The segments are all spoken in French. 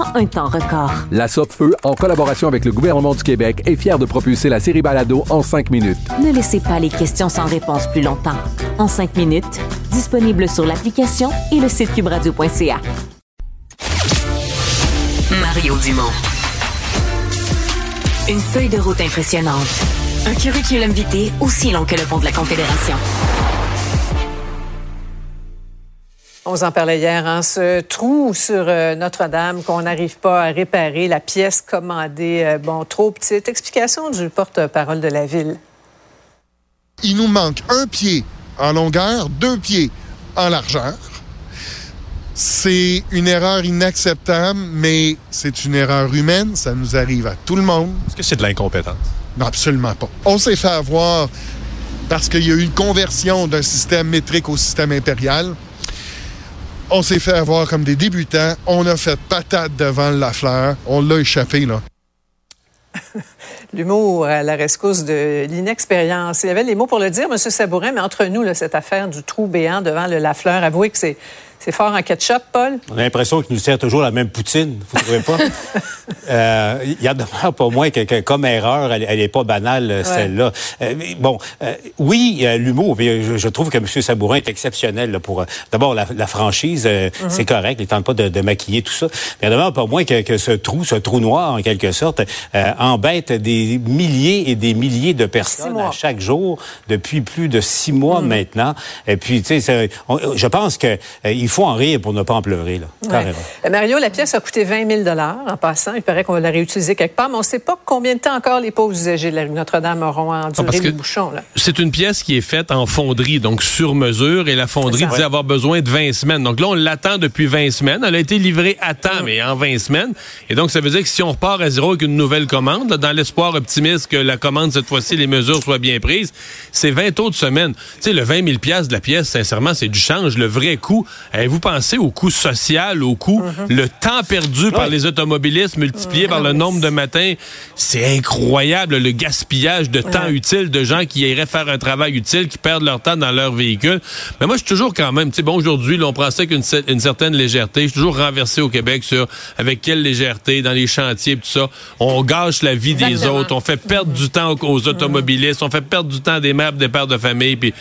en un temps record. La Feu, en collaboration avec le gouvernement du Québec, est fière de propulser la série Balado en cinq minutes. Ne laissez pas les questions sans réponse plus longtemps. En cinq minutes, disponible sur l'application et le site cubradio.ca. Mario Dumont. Une feuille de route impressionnante. Un curriculum vitae aussi long que le pont de la Confédération. On en parlait hier, hein, ce trou sur euh, Notre-Dame qu'on n'arrive pas à réparer, la pièce commandée, euh, bon, trop petite. Explication du porte-parole de la ville. Il nous manque un pied en longueur, deux pieds en largeur. C'est une erreur inacceptable, mais c'est une erreur humaine. Ça nous arrive à tout le monde. Est-ce que c'est de l'incompétence? Non, absolument pas. On s'est fait avoir parce qu'il y a eu une conversion d'un système métrique au système impérial. On s'est fait avoir comme des débutants. On a fait patate devant la fleur. On l'a échappé, là. L'humour à la rescousse de l'inexpérience. Il y avait les mots pour le dire, M. Sabourin, mais entre nous, cette affaire du trou béant devant le Lafleur, avouez que c'est c'est fort en ketchup, Paul? On a l'impression qu'il nous sert toujours la même poutine, vous ne trouvez pas? Euh, il y a demeure pas moins que, comme erreur, elle n'est pas banale, celle-là. Euh, bon, euh, oui, l'humour, je, je, trouve que M. Sabourin est exceptionnel là, pour... D'abord, la, franchise, mm-hmm. c'est correct, il ne tente pas de, maquiller tout ça. Mais il y a demeure pas moins que, que, ce trou, ce trou noir, en quelque sorte, embête des milliers et des milliers de personnes à chaque jour depuis plus de six mois mm. maintenant. Et puis, tu sais, je pense que il faut en rire pour ne pas en pleurer, là. Euh, Mario, la pièce a coûté 20 000 en passant. Il paraît qu'on va la réutiliser quelque part, mais on ne sait pas combien de temps encore les pauvres usagers de la rue Notre-Dame auront enduré les bouchons. C'est une pièce qui est faite en fonderie, donc sur mesure, et la fonderie disait avoir besoin de 20 semaines. Donc là, on l'attend depuis 20 semaines. Elle a été livrée à temps, mais en 20 semaines. Et donc, ça veut dire que si on repart à zéro avec une nouvelle commande, dans l'espoir optimiste que la commande, cette fois-ci, les mesures soient bien prises, c'est 20 autres semaines. Tu sais, le 20 000 de la pièce, sincèrement, c'est du change. Le vrai coût, vous pensez au coût social, au coût, mhm. le temps perdu par les automobilistes multiplié par le nombre de matins, c'est incroyable le gaspillage de temps utile de gens qui iraient faire un travail utile, qui perdent leur temps dans leur véhicule. Mais moi, je suis toujours quand même, tu sais, bon, aujourd'hui, on prend ça avec une, certaine légèreté. Je suis toujours renversé au Québec sur avec quelle légèreté dans les chantiers, tout ça. On gâche la vie des autres, on fait perdre du temps aux, automobilistes, on fait perdre du temps des mères, des pères de famille, puis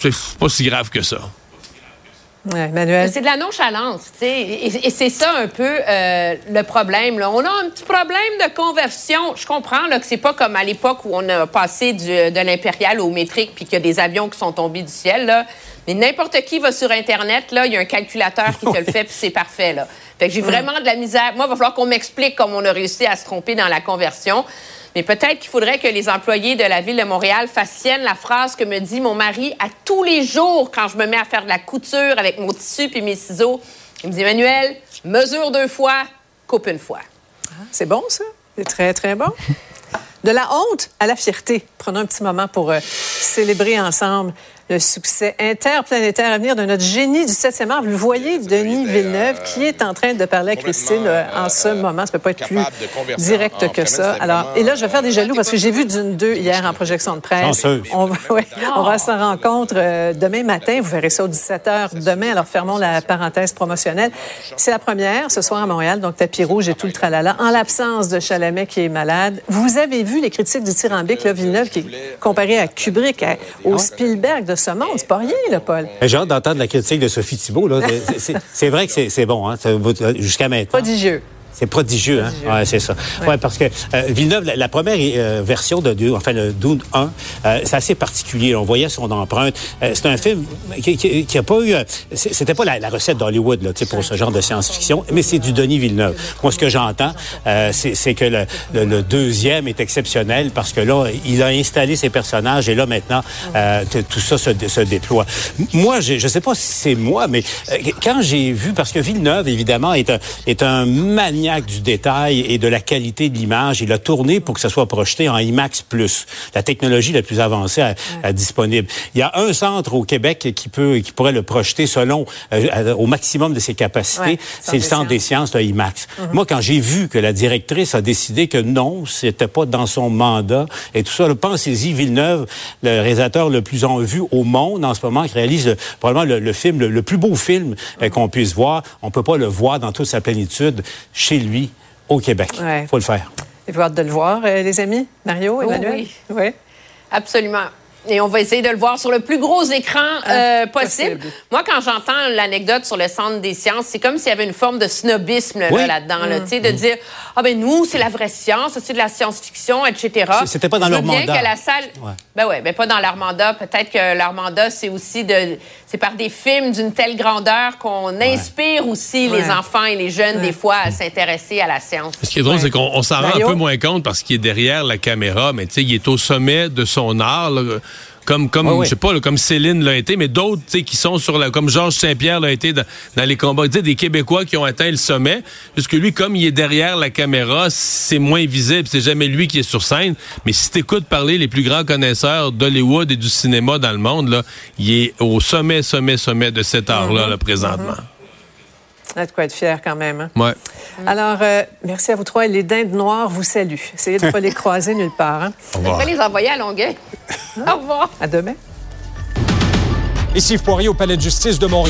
c'est pas si grave que ça. C'est de la nonchalance, tu sais. Et, c'est ça un peu euh, le problème. Là. On a un petit problème de conversion. Je comprends là, que c'est pas comme à l'époque où on a passé du, de l'impérial au métrique puis qu'il y a des avions qui sont tombés du ciel. Là. Mais n'importe qui va sur Internet, là, il y a un calculateur qui te le fait puis c'est parfait. Là. Fait que j'ai vraiment de la misère. Moi, il va falloir qu'on m'explique comment on a réussi à se tromper dans la conversion. Mais peut-être qu'il faudrait que les employés de la ville de Montréal fassent la phrase que me dit mon mari à tous les jours quand je me mets à faire de la couture avec mon tissu et mes ciseaux. Il me dit Emmanuel, mesure deux fois, coupe une fois. C'est bon, ça? C'est très, très bon. De la honte à la fierté. Prenons un petit moment pour euh, célébrer ensemble le succès interplanétaire à venir de notre génie du 7e art. Vous le voyez, Denis Villeneuve, qui est en train de parler à Christine euh, en ce euh, moment. Ça peut pas être plus direct que ça. Alors, et là, je vais faire des jaloux parce que j'ai vu d'une deux hier en projection de presse. On va, on va s'en rencontre euh, demain matin. Vous verrez ça aux 17 h demain. Alors, fermons la parenthèse promotionnelle. C'est la première ce soir à Montréal, donc tapis rouge et tout le tralala. En l'absence de Chalamet qui est malade. Vous avez vu les critiques du Tyrambique, là, Villeneuve, qui est comparé à Kubrick, au Spielberg de ce monde. C'est pas rien, là, Paul. J'ai hâte d'entendre la critique de Sophie Thibault. C'est vrai que c'est bon, hein, jusqu'à maintenant. Prodigieux. C'est prodigieux, hein? Ouais, c'est ça. Ouais. parce que euh, Villeneuve, la, première euh, version de Dune, enfin le Dune 1, euh, c'est assez particulier. On voyait son empreinte. c'est un film qui, qui, a pas eu. C'était pas la, recette d'Hollywood là, pour ce genre de science-fiction, mais c'est du Denis Villeneuve. Moi, ce que j'entends, c'est que le, le, deuxième est exceptionnel parce que là, il a installé ses personnages et là maintenant, tout ça se, se, déploie. Moi, je sais pas si c'est moi, mais quand j'ai vu, parce que Villeneuve, évidemment, est un, est un maniaque du détail et de la qualité de l'image. Il a tourné pour que ça soit projeté en IMAX+, la technologie la plus avancée à, disponible. Il y a un centre au Québec qui peut, qui pourrait le projeter selon euh, au maximum de ses capacités. c'est le centre des sciences, de IMAX. Mhm. Moi, quand j'ai vu que la directrice a décidé que non, c'était pas dans son mandat et tout ça, pensez-y, Villeneuve, le réalisateur le plus en vue au monde en ce moment, qui réalise probablement le, film, le, plus beau film euh, qu'on puisse voir. On peut pas le voir dans toute sa plénitude chez lui au Québec. Il faut le faire. Il faut hâte de le voir, euh, les amis. Mario, oh Emmanuel? oui. oui. Absolument. Et on va essayer de le voir sur le plus gros écran ah, euh, possible. Moi, quand j'entends l'anecdote sur le Centre des sciences, c'est comme s'il y avait une forme de snobisme là-dedans, là, mm. de dire ah ben nous c'est la vraie science, c'est de la science-fiction, etc. C'était pas dans leur mandat. que la salle, ben ouais, mais pas dans leur mandat. Peut-être que leur mandat c'est aussi de, c'est par des films d'une telle grandeur qu'on inspire aussi les enfants et les jeunes des fois à s'intéresser à la science. Ce qui est drôle, c'est qu'on s'en rend un peu moins compte parce qu'il est derrière la caméra, mais tu sais, il est au sommet de son art. Là comme comme je sais pas comme Céline l'a été mais d'autres tu sais qui sont sur la comme Georges Saint-Pierre l'a été dans, les combats des Québécois qui ont atteint le sommet. Puisque lui comme il est derrière la caméra c'est moins visible c'est jamais lui qui est sur scène. Mais si t'écoutes parler les plus grands connaisseurs d'Hollywood et du cinéma dans le monde là il est au sommet sommet sommet de cet art là, présentement a de quoi être fier quand même. Hein? Ouais. Alors, euh, merci à vous trois. Les dindes noires vous saluent. Essayez de ne pas les croiser nulle part. Hein? On va les envoyer à Longueuil. Au revoir. À demain. Ici Poirier au Palais de justice de Montréal.